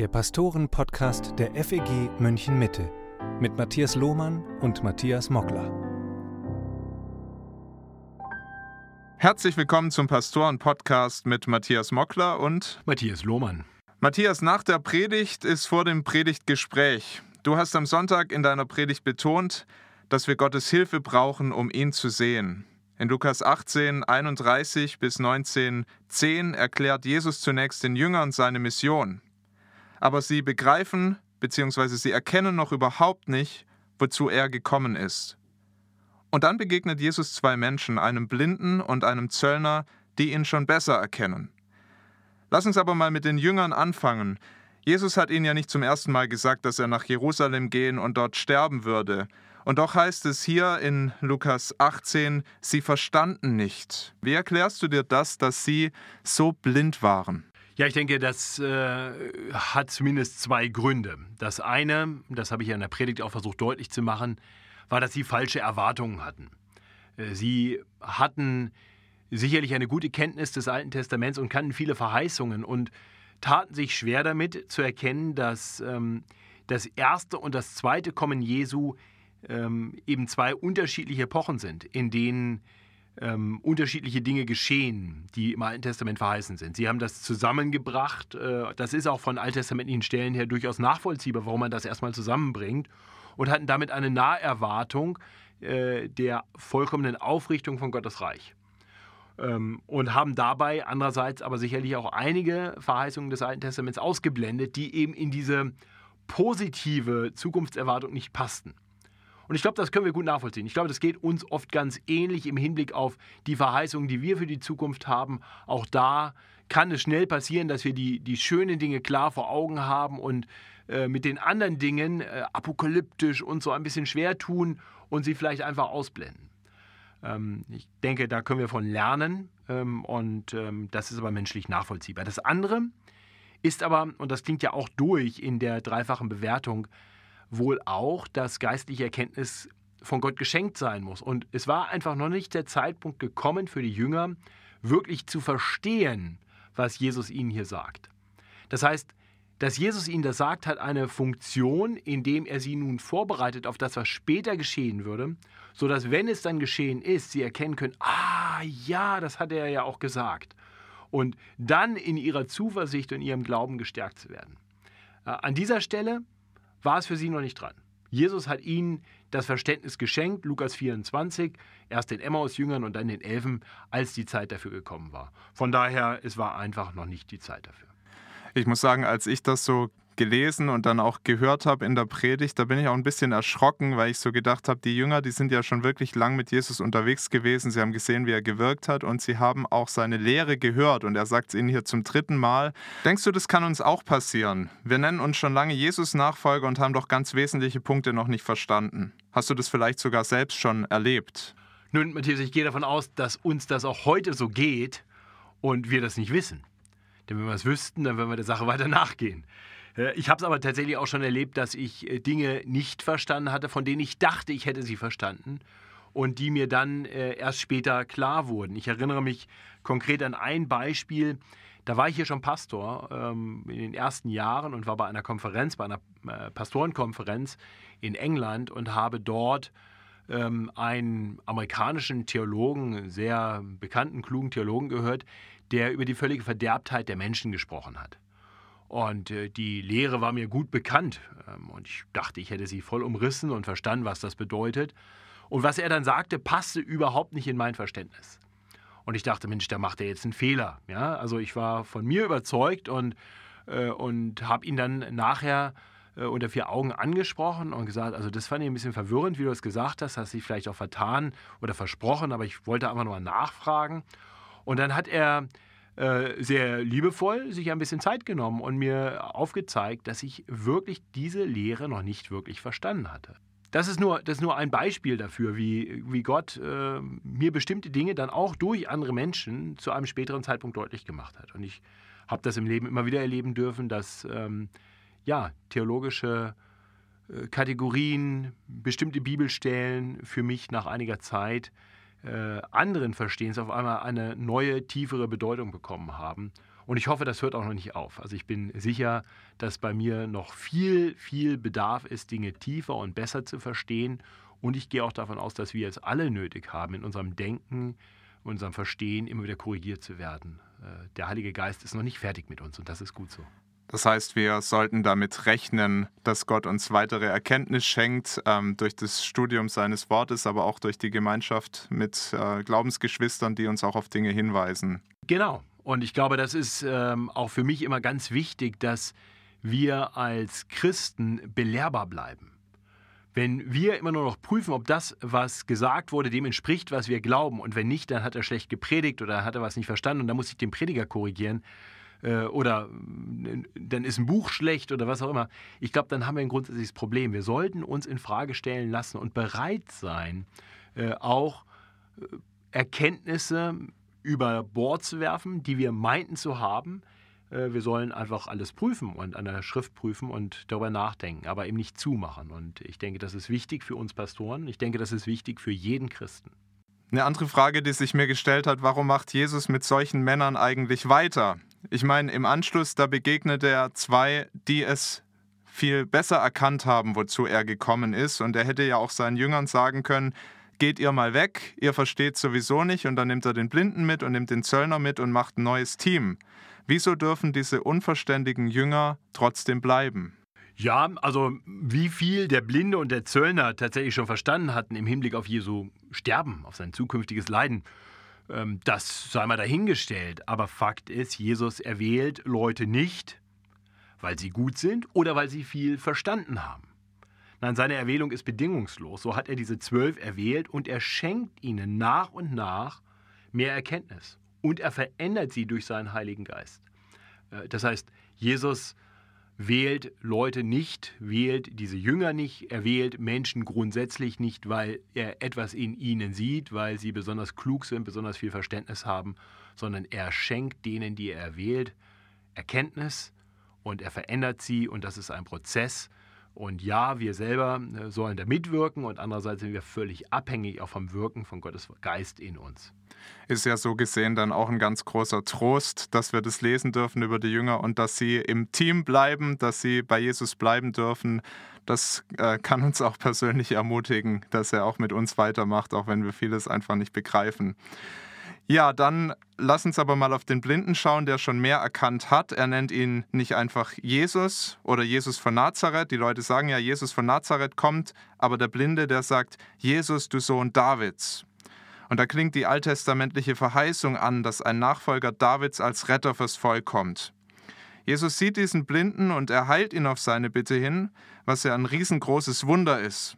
der Pastoren-Podcast der FEG München Mitte mit Matthias Lohmann und Matthias Mockler. Herzlich willkommen zum Pastoren-Podcast mit Matthias Mockler und Matthias Lohmann. Matthias, nach der Predigt ist vor dem Predigtgespräch. Du hast am Sonntag in deiner Predigt betont, dass wir Gottes Hilfe brauchen, um ihn zu sehen. In Lukas 18, 31 bis 19, 10 erklärt Jesus zunächst den Jüngern seine Mission. Aber sie begreifen bzw. sie erkennen noch überhaupt nicht, wozu er gekommen ist. Und dann begegnet Jesus zwei Menschen, einem Blinden und einem Zöllner, die ihn schon besser erkennen. Lass uns aber mal mit den Jüngern anfangen. Jesus hat ihnen ja nicht zum ersten Mal gesagt, dass er nach Jerusalem gehen und dort sterben würde. Und doch heißt es hier in Lukas 18, sie verstanden nicht. Wie erklärst du dir das, dass sie so blind waren? Ja, ich denke, das äh, hat zumindest zwei Gründe. Das eine, das habe ich ja in der Predigt auch versucht deutlich zu machen, war, dass sie falsche Erwartungen hatten. Äh, sie hatten sicherlich eine gute Kenntnis des Alten Testaments und kannten viele Verheißungen und taten sich schwer damit zu erkennen, dass ähm, das erste und das zweite Kommen Jesu ähm, eben zwei unterschiedliche Epochen sind, in denen ähm, unterschiedliche Dinge geschehen, die im Alten Testament verheißen sind. Sie haben das zusammengebracht. Äh, das ist auch von alttestamentlichen Stellen her durchaus nachvollziehbar, warum man das erstmal zusammenbringt und hatten damit eine Naherwartung äh, der vollkommenen Aufrichtung von Gottes Reich. Ähm, und haben dabei andererseits aber sicherlich auch einige Verheißungen des Alten Testaments ausgeblendet, die eben in diese positive Zukunftserwartung nicht passten. Und ich glaube, das können wir gut nachvollziehen. Ich glaube, das geht uns oft ganz ähnlich im Hinblick auf die Verheißungen, die wir für die Zukunft haben. Auch da kann es schnell passieren, dass wir die, die schönen Dinge klar vor Augen haben und äh, mit den anderen Dingen äh, apokalyptisch und so ein bisschen schwer tun und sie vielleicht einfach ausblenden. Ähm, ich denke, da können wir von lernen ähm, und ähm, das ist aber menschlich nachvollziehbar. Das andere ist aber, und das klingt ja auch durch in der dreifachen Bewertung, wohl auch, dass geistliche Erkenntnis von Gott geschenkt sein muss. Und es war einfach noch nicht der Zeitpunkt gekommen für die Jünger, wirklich zu verstehen, was Jesus ihnen hier sagt. Das heißt, dass Jesus ihnen das sagt, hat eine Funktion, indem er sie nun vorbereitet auf das, was später geschehen würde, sodass, wenn es dann geschehen ist, sie erkennen können, ah ja, das hat er ja auch gesagt. Und dann in ihrer Zuversicht und ihrem Glauben gestärkt zu werden. Äh, an dieser Stelle war es für sie noch nicht dran. Jesus hat ihnen das Verständnis geschenkt, Lukas 24, erst den Emmaus-Jüngern und dann den Elfen, als die Zeit dafür gekommen war. Von daher, es war einfach noch nicht die Zeit dafür. Ich muss sagen, als ich das so gelesen und dann auch gehört habe in der Predigt, da bin ich auch ein bisschen erschrocken, weil ich so gedacht habe, die Jünger, die sind ja schon wirklich lang mit Jesus unterwegs gewesen. Sie haben gesehen, wie er gewirkt hat und sie haben auch seine Lehre gehört und er sagt es ihnen hier zum dritten Mal. Denkst du, das kann uns auch passieren? Wir nennen uns schon lange Jesus-Nachfolger und haben doch ganz wesentliche Punkte noch nicht verstanden. Hast du das vielleicht sogar selbst schon erlebt? Nun, Matthias, ich gehe davon aus, dass uns das auch heute so geht und wir das nicht wissen. Denn wenn wir es wüssten, dann würden wir der Sache weiter nachgehen. Äh, ich habe es aber tatsächlich auch schon erlebt, dass ich äh, Dinge nicht verstanden hatte, von denen ich dachte, ich hätte sie verstanden und die mir dann äh, erst später klar wurden. Ich erinnere mich konkret an ein Beispiel. Da war ich hier schon Pastor ähm, in den ersten Jahren und war bei einer Konferenz, bei einer Pastorenkonferenz in England und habe dort ähm, einen amerikanischen Theologen, sehr bekannten, klugen Theologen gehört, der über die völlige Verderbtheit der Menschen gesprochen hat. Und äh, die Lehre war mir gut bekannt. Ähm, und ich dachte, ich hätte sie voll umrissen und verstanden, was das bedeutet. Und was er dann sagte, passte überhaupt nicht in mein Verständnis. Und ich dachte, Mensch, da macht er jetzt einen Fehler. Ja? Also ich war von mir überzeugt und, äh, und habe ihn dann nachher äh, unter vier Augen angesprochen und gesagt, also das fand ich ein bisschen verwirrend, wie du es gesagt hast, hast dich vielleicht auch vertan oder versprochen, aber ich wollte einfach nur nachfragen. Und dann hat er äh, sehr liebevoll sich ein bisschen Zeit genommen und mir aufgezeigt, dass ich wirklich diese Lehre noch nicht wirklich verstanden hatte. Das ist nur, das ist nur ein Beispiel dafür, wie, wie Gott äh, mir bestimmte Dinge dann auch durch andere Menschen zu einem späteren Zeitpunkt deutlich gemacht hat. Und ich habe das im Leben immer wieder erleben dürfen, dass ähm, ja, theologische äh, Kategorien, bestimmte Bibelstellen für mich nach einiger Zeit äh, anderen Verstehens auf einmal eine neue, tiefere Bedeutung bekommen haben. Und ich hoffe, das hört auch noch nicht auf. Also ich bin sicher, dass bei mir noch viel, viel Bedarf ist, Dinge tiefer und besser zu verstehen. Und ich gehe auch davon aus, dass wir es alle nötig haben, in unserem Denken, unserem Verstehen immer wieder korrigiert zu werden. Äh, der Heilige Geist ist noch nicht fertig mit uns und das ist gut so. Das heißt, wir sollten damit rechnen, dass Gott uns weitere Erkenntnis schenkt ähm, durch das Studium seines Wortes, aber auch durch die Gemeinschaft mit äh, Glaubensgeschwistern, die uns auch auf Dinge hinweisen. Genau. Und ich glaube, das ist ähm, auch für mich immer ganz wichtig, dass wir als Christen belehrbar bleiben. Wenn wir immer nur noch prüfen, ob das, was gesagt wurde, dem entspricht, was wir glauben, und wenn nicht, dann hat er schlecht gepredigt oder hat er was nicht verstanden und dann muss ich den Prediger korrigieren, oder äh, dann ist ein Buch schlecht oder was auch immer. Ich glaube, dann haben wir ein grundsätzliches Problem. Wir sollten uns in Frage stellen lassen und bereit sein, äh, auch Erkenntnisse über Bord zu werfen, die wir meinten zu haben. Wir sollen einfach alles prüfen und an der Schrift prüfen und darüber nachdenken, aber eben nicht zumachen. Und ich denke, das ist wichtig für uns Pastoren. Ich denke, das ist wichtig für jeden Christen. Eine andere Frage, die sich mir gestellt hat, warum macht Jesus mit solchen Männern eigentlich weiter? Ich meine, im Anschluss, da begegnet er zwei, die es viel besser erkannt haben, wozu er gekommen ist. Und er hätte ja auch seinen Jüngern sagen können, geht ihr mal weg, ihr versteht sowieso nicht. Und dann nimmt er den Blinden mit und nimmt den Zöllner mit und macht ein neues Team. Wieso dürfen diese unverständigen Jünger trotzdem bleiben? Ja, also wie viel der Blinde und der Zöllner tatsächlich schon verstanden hatten im Hinblick auf Jesu Sterben, auf sein zukünftiges Leiden, das sei mal dahingestellt. Aber Fakt ist, Jesus erwählt Leute nicht, weil sie gut sind oder weil sie viel verstanden haben. Nein, seine Erwählung ist bedingungslos. So hat er diese zwölf erwählt und er schenkt ihnen nach und nach mehr Erkenntnis. Und er verändert sie durch seinen Heiligen Geist. Äh, das heißt, Jesus wählt Leute nicht, wählt diese Jünger nicht, er wählt Menschen grundsätzlich nicht, weil er etwas in ihnen sieht, weil sie besonders klug sind, besonders viel Verständnis haben, sondern er schenkt denen, die er wählt, Erkenntnis und er verändert sie und das ist ein Prozess. Und ja, wir selber äh, sollen da mitwirken und andererseits sind wir völlig abhängig auch vom Wirken von Gottes Geist in uns ist ja so gesehen dann auch ein ganz großer Trost, dass wir das lesen dürfen über die Jünger und dass sie im Team bleiben, dass sie bei Jesus bleiben dürfen. Das äh, kann uns auch persönlich ermutigen, dass er auch mit uns weitermacht, auch wenn wir vieles einfach nicht begreifen. Ja, dann lass uns aber mal auf den Blinden schauen, der schon mehr erkannt hat. Er nennt ihn nicht einfach Jesus oder Jesus von Nazareth. Die Leute sagen ja, Jesus von Nazareth kommt, aber der Blinde, der sagt, Jesus, du Sohn Davids. Und da klingt die alttestamentliche Verheißung an, dass ein Nachfolger Davids als Retter fürs Volk kommt. Jesus sieht diesen Blinden und er heilt ihn auf seine Bitte hin, was ja ein riesengroßes Wunder ist.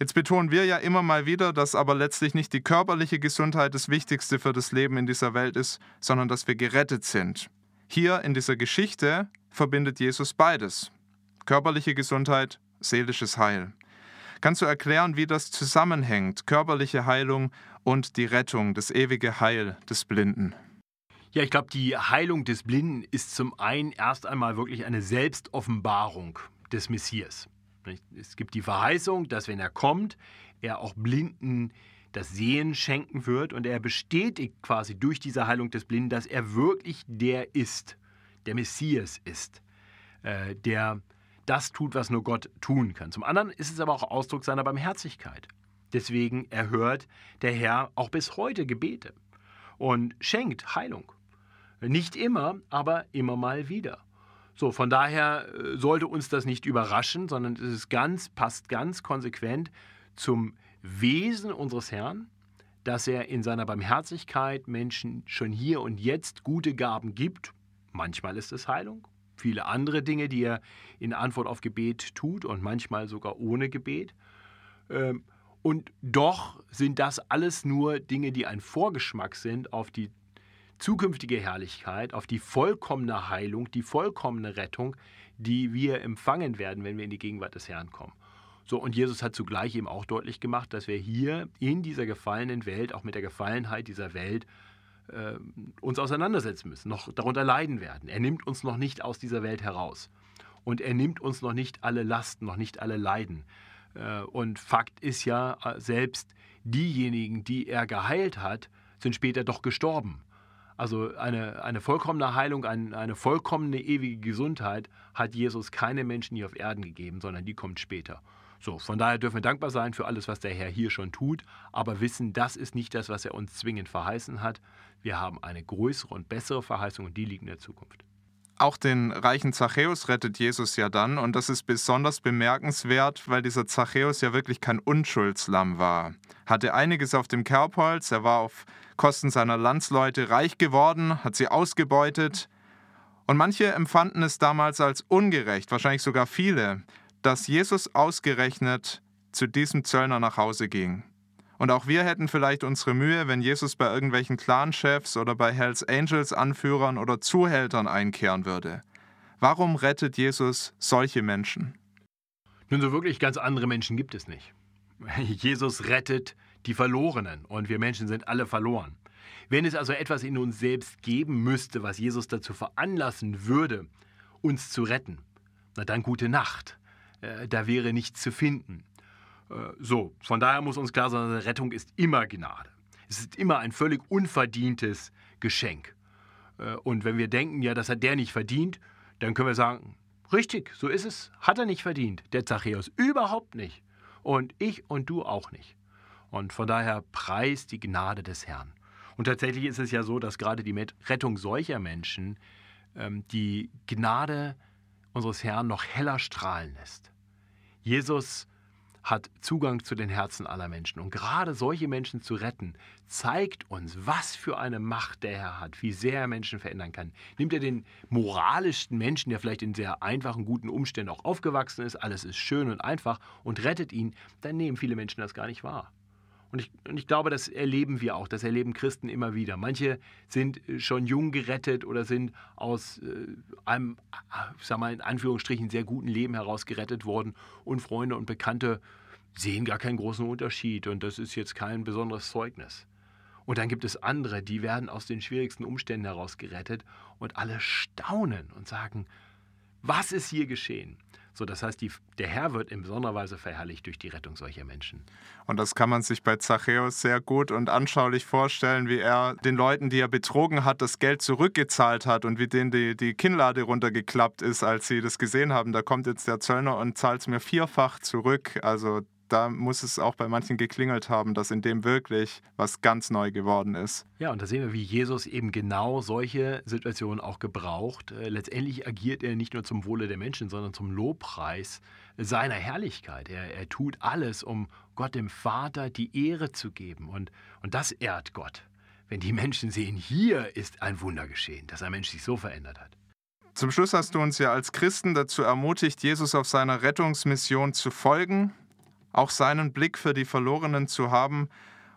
Jetzt betonen wir ja immer mal wieder, dass aber letztlich nicht die körperliche Gesundheit das Wichtigste für das Leben in dieser Welt ist, sondern dass wir gerettet sind. Hier in dieser Geschichte verbindet Jesus beides. Körperliche Gesundheit, seelisches Heil. Kannst du erklären, wie das zusammenhängt, körperliche Heilung und die Rettung, das ewige Heil des Blinden? Ja, ich glaube, die Heilung des Blinden ist zum einen erst einmal wirklich eine Selbstoffenbarung des Messias. Es gibt die Verheißung, dass wenn er kommt, er auch Blinden das Sehen schenken wird und er bestätigt quasi durch diese Heilung des Blinden, dass er wirklich der ist, der Messias ist, äh, der das tut, was nur Gott tun kann. Zum anderen ist es aber auch Ausdruck seiner Barmherzigkeit. Deswegen erhört der Herr auch bis heute Gebete und schenkt Heilung. Nicht immer, aber immer mal wieder. So, von daher äh, sollte uns das nicht überraschen, sondern es ganz, passt ganz konsequent zum Wesen unseres Herrn, dass er in seiner Barmherzigkeit Menschen schon hier und jetzt gute Gaben gibt. Manchmal ist es Heilung, viele andere Dinge, die er in Antwort auf Gebet tut und manchmal sogar ohne Gebet. Ähm, und doch sind das alles nur Dinge, die ein Vorgeschmack sind auf die zukünftige Herrlichkeit, auf die vollkommene Heilung, die vollkommene Rettung, die wir empfangen werden, wenn wir in die Gegenwart des Herrn kommen. So, und Jesus hat zugleich eben auch deutlich gemacht, dass wir hier in dieser gefallenen Welt, auch mit der Gefallenheit dieser Welt, äh, uns auseinandersetzen müssen, noch darunter leiden werden. Er nimmt uns noch nicht aus dieser Welt heraus. Und er nimmt uns noch nicht alle Lasten, noch nicht alle Leiden. Äh, und Fakt ist ja, äh, selbst diejenigen, die er geheilt hat, sind später doch gestorben. Also eine, eine vollkommene Heilung, ein, eine vollkommene ewige Gesundheit hat Jesus keine Menschen hier auf Erden gegeben, sondern die kommt später. So, von daher dürfen wir dankbar sein für alles, was der Herr hier schon tut, aber wissen, das ist nicht das, was er uns zwingend verheißen hat. Wir haben eine größere und bessere Verheißung und die liegt in der Zukunft. Auch den reichen Zachäus rettet Jesus ja dann und das ist besonders bemerkenswert, weil dieser Zachäus ja wirklich kein Unschuldslamm war. Hatte einiges auf dem Kerbholz, er war auf Kosten seiner Landsleute reich geworden, hat sie ausgebeutet. Und manche empfanden es damals als ungerecht, wahrscheinlich sogar viele, dass Jesus ausgerechnet zu diesem Zöllner nach Hause ging. Und auch wir hätten vielleicht unsere Mühe, wenn Jesus bei irgendwelchen Clanchefs oder bei Hells Angels Anführern oder Zuhältern einkehren würde. Warum rettet Jesus solche Menschen? Nun, so wirklich ganz andere Menschen gibt es nicht. Jesus rettet die Verlorenen und wir Menschen sind alle verloren. Wenn es also etwas in uns selbst geben müsste, was Jesus dazu veranlassen würde, uns zu retten, na dann gute Nacht. Äh, da wäre nichts zu finden. Äh, so, von daher muss uns klar sein, Rettung ist immer Gnade. Es ist immer ein völlig unverdientes Geschenk. Äh, und wenn wir denken, ja, das hat der nicht verdient, dann können wir sagen, richtig, so ist es, hat er nicht verdient, der Zachäus, überhaupt nicht. Und ich und du auch nicht. Und von daher preist die Gnade des Herrn. Und tatsächlich ist es ja so, dass gerade die Rettung solcher Menschen ähm, die Gnade unseres Herrn noch heller strahlen lässt. Jesus hat Zugang zu den Herzen aller Menschen. Und gerade solche Menschen zu retten, zeigt uns, was für eine Macht der Herr hat, wie sehr er Menschen verändern kann. Nimmt er den moralischsten Menschen, der vielleicht in sehr einfachen, guten Umständen auch aufgewachsen ist, alles ist schön und einfach, und rettet ihn, dann nehmen viele Menschen das gar nicht wahr. Und ich, und ich, glaube, das erleben wir auch, das erleben Christen immer wieder. Manche sind äh, schon jung gerettet oder sind aus äh, einem, ich sag mal in Anführungsstrichen, sehr guten Leben heraus gerettet worden und Freunde und Bekannte sehen gar keinen großen Unterschied und das ist jetzt kein besonderes Zeugnis. Und dann gibt es andere, die werden aus den schwierigsten Umständen heraus gerettet und alle staunen und sagen, was ist hier geschehen? So, das heißt, die, der Herr wird in besonderer Weise verherrlicht durch die Rettung solcher Menschen. Und das kann man sich bei Zachäus sehr gut und anschaulich vorstellen, wie er den Leuten, die er betrogen hat, das Geld zurückgezahlt hat und wie denen die, die Kinnlade runtergeklappt ist, als sie das gesehen haben. Da kommt jetzt der Zöllner und zahlt es mir vierfach zurück. Also da muss es auch bei manchen geklingelt haben, dass in dem wirklich was ganz neu geworden ist. Ja, und da sehen wir, wie Jesus eben genau solche Situationen auch gebraucht. Äh, letztendlich agiert er nicht nur zum Wohle der Menschen, sondern zum Lobpreis seiner Herrlichkeit. Er, er tut alles, um Gott dem Vater die Ehre zu geben. Und, und das ehrt Gott. Wenn die Menschen sehen, hier ist ein Wunder geschehen, dass ein Mensch sich so verändert hat. Zum Schluss hast du uns ja als Christen dazu ermutigt, Jesus auf seiner Rettungsmission zu folgen auch seinen Blick für die Verlorenen zu haben.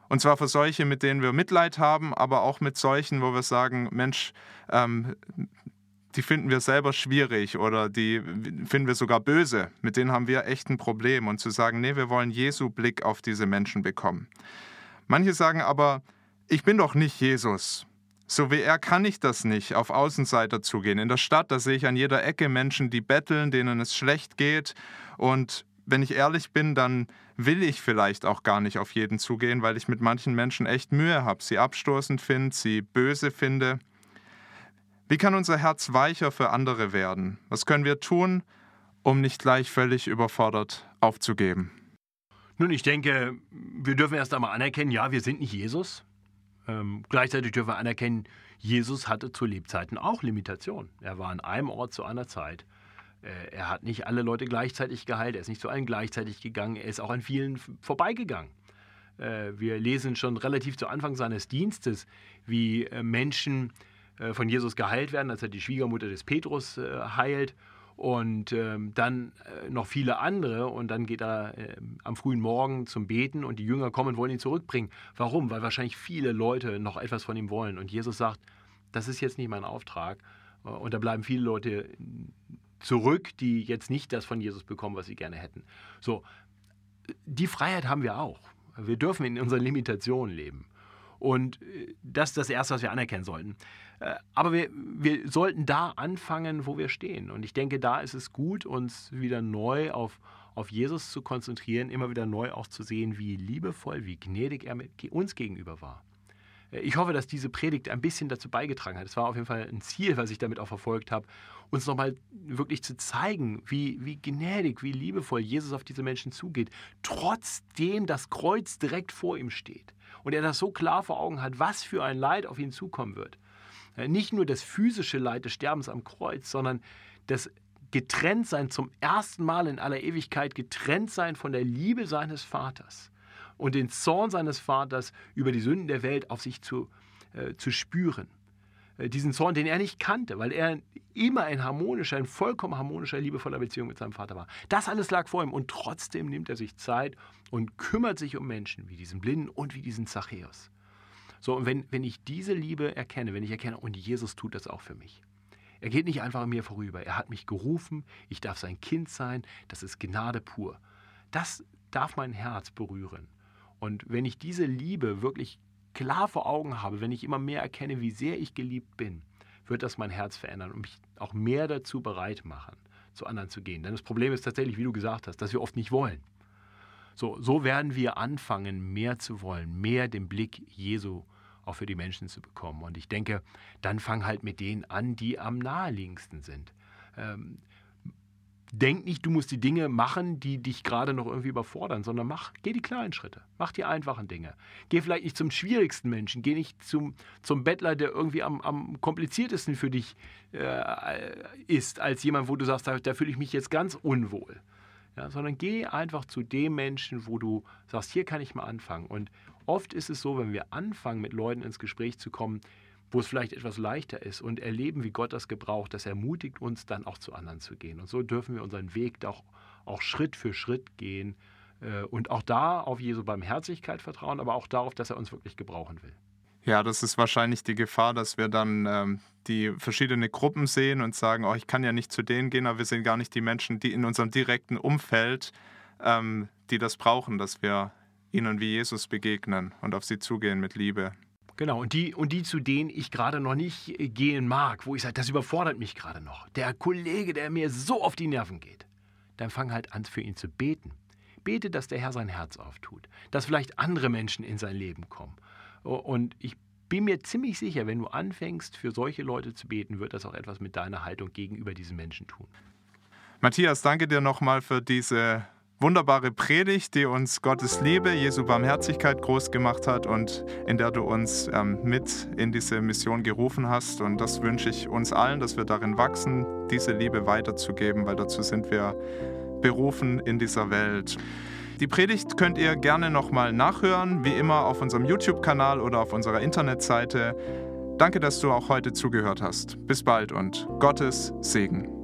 Und zwar für solche, mit denen wir Mitleid haben, aber auch mit solchen, wo wir sagen, Mensch, ähm, die finden wir selber schwierig oder die finden wir sogar böse. Mit denen haben wir echt ein Problem. Und zu sagen, nee, wir wollen Jesu Blick auf diese Menschen bekommen. Manche sagen aber, ich bin doch nicht Jesus. So wie er kann ich das nicht, auf Außenseiter zugehen. In der Stadt, da sehe ich an jeder Ecke Menschen, die betteln, denen es schlecht geht. Und wenn ich ehrlich bin, dann will ich vielleicht auch gar nicht auf jeden zugehen, weil ich mit manchen Menschen echt Mühe habe, sie abstoßend finde, sie böse finde. Wie kann unser Herz weicher für andere werden? Was können wir tun, um nicht gleich völlig überfordert aufzugeben? Nun, ich denke, wir dürfen erst einmal anerkennen, ja, wir sind nicht Jesus. Ähm, gleichzeitig dürfen wir anerkennen, Jesus hatte zu Lebzeiten auch Limitationen. Er war an einem Ort zu einer Zeit. Äh, er hat nicht alle Leute gleichzeitig geheilt, er ist nicht zu allen gleichzeitig gegangen, er ist auch an vielen vorbeigegangen. Äh, wir lesen schon relativ zu Anfang seines Dienstes, wie äh, Menschen von Jesus geheilt werden, als er die Schwiegermutter des Petrus heilt und ähm, dann noch viele andere und dann geht er am frühen Morgen zum Beten und die Jünger kommen und wollen ihn zurückbringen. Warum? Weil wahrscheinlich viele Leute noch etwas von ihm wollen und Jesus sagt, das ist jetzt nicht mein Auftrag und da bleiben viele Leute zurück, die jetzt nicht das von Jesus bekommen, was sie gerne hätten. So, die Freiheit haben wir auch. Wir dürfen in unseren Limitationen leben. Und äh, das ist das Erste, was wir anerkennen sollten. Äh, aber wir, wir sollten da anfangen, wo wir stehen. Und ich denke, da ist es gut, uns wieder neu auf, auf Jesus zu konzentrieren, immer wieder neu auch zu sehen, wie liebevoll, wie gnädig er uns gegenüber war. Ich hoffe, dass diese Predigt ein bisschen dazu beigetragen hat. Es war auf jeden Fall ein Ziel, was ich damit auch verfolgt habe, uns nochmal wirklich zu zeigen, wie, wie gnädig, wie liebevoll Jesus auf diese Menschen zugeht, trotzdem das Kreuz direkt vor ihm steht. Und er das so klar vor Augen hat, was für ein Leid auf ihn zukommen wird. Nicht nur das physische Leid des Sterbens am Kreuz, sondern das Getrenntsein zum ersten Mal in aller Ewigkeit, getrennt sein von der Liebe seines Vaters und den Zorn seines Vaters über die Sünden der Welt auf sich zu, äh, zu spüren. Äh, diesen Zorn, den er nicht kannte, weil er immer ein harmonischer, ein vollkommen harmonischer, liebevoller Beziehung mit seinem Vater war. Das alles lag vor ihm und trotzdem nimmt er sich Zeit und kümmert sich um Menschen wie diesen Blinden und wie diesen Zachäus. So, und wenn, wenn ich diese Liebe erkenne, wenn ich erkenne, und Jesus tut das auch für mich. Er geht nicht einfach an mir vorüber. Er hat mich gerufen, ich darf sein Kind sein, das ist Gnade pur. Das darf mein Herz berühren. Und wenn ich diese Liebe wirklich klar vor Augen habe, wenn ich immer mehr erkenne, wie sehr ich geliebt bin, wird das mein Herz verändern und mich auch mehr dazu bereit machen, zu anderen zu gehen. Denn das Problem ist tatsächlich, wie du gesagt hast, dass wir oft nicht wollen. So, so werden wir anfangen, mehr zu wollen, mehr den Blick Jesu auch für die Menschen zu bekommen. Und ich denke, dann fang halt mit denen an, die am naheliegendsten sind. Ähm, denk nicht, du musst die Dinge machen, die dich gerade noch irgendwie überfordern, sondern mach, geh die kleinen Schritte, mach die einfachen Dinge. Geh vielleicht nicht zum schwierigsten Menschen, geh nicht zum, zum Bettler, der irgendwie am, am kompliziertesten für dich äh, ist, als jemand, wo du sagst, da, da fühle ich mich jetzt ganz unwohl. Ja, sondern geh einfach zu dem Menschen, wo du sagst, hier kann ich mal anfangen. Und oft ist es so, wenn wir anfangen, mit Leuten ins Gespräch zu kommen, wo es vielleicht etwas leichter ist und erleben, wie Gott das gebraucht, das ermutigt uns dann auch zu anderen zu gehen. Und so dürfen wir unseren Weg doch auch Schritt für Schritt gehen äh, und auch da auf Jesu Barmherzigkeit vertrauen, aber auch darauf, dass er uns wirklich gebrauchen will. Ja, das ist wahrscheinlich die Gefahr, dass wir dann ähm, die verschiedenen Gruppen sehen und sagen, oh, ich kann ja nicht zu denen gehen, aber wir sehen gar nicht die Menschen, die in unserem direkten Umfeld, ähm, die das brauchen, dass wir ihnen wie Jesus begegnen und auf sie zugehen mit Liebe. Genau, und die, und die, zu denen ich gerade noch nicht äh, gehen mag, wo ich sage, das überfordert mich gerade noch. Der Kollege, der mir so auf die Nerven geht. Dann fang halt an, für ihn zu beten. Bete, dass der Herr sein Herz auftut, dass vielleicht andere Menschen in sein Leben kommen. Und ich bin mir ziemlich sicher, wenn du anfängst, für solche Leute zu beten, wird das auch etwas mit deiner Haltung gegenüber diesen Menschen tun. Matthias, danke dir nochmal für diese wunderbare Predigt, die uns Gottes Liebe, Jesu Barmherzigkeit groß gemacht hat und in der du uns ähm, mit in diese Mission gerufen hast. Und das wünsche ich uns allen, dass wir darin wachsen, diese Liebe weiterzugeben, weil dazu sind wir berufen in dieser Welt. Die Predigt könnt ihr gerne nochmal nachhören, wie immer auf unserem YouTube-Kanal oder auf unserer Internetseite. Danke, dass du auch heute zugehört hast. Bis bald und Gottes Segen.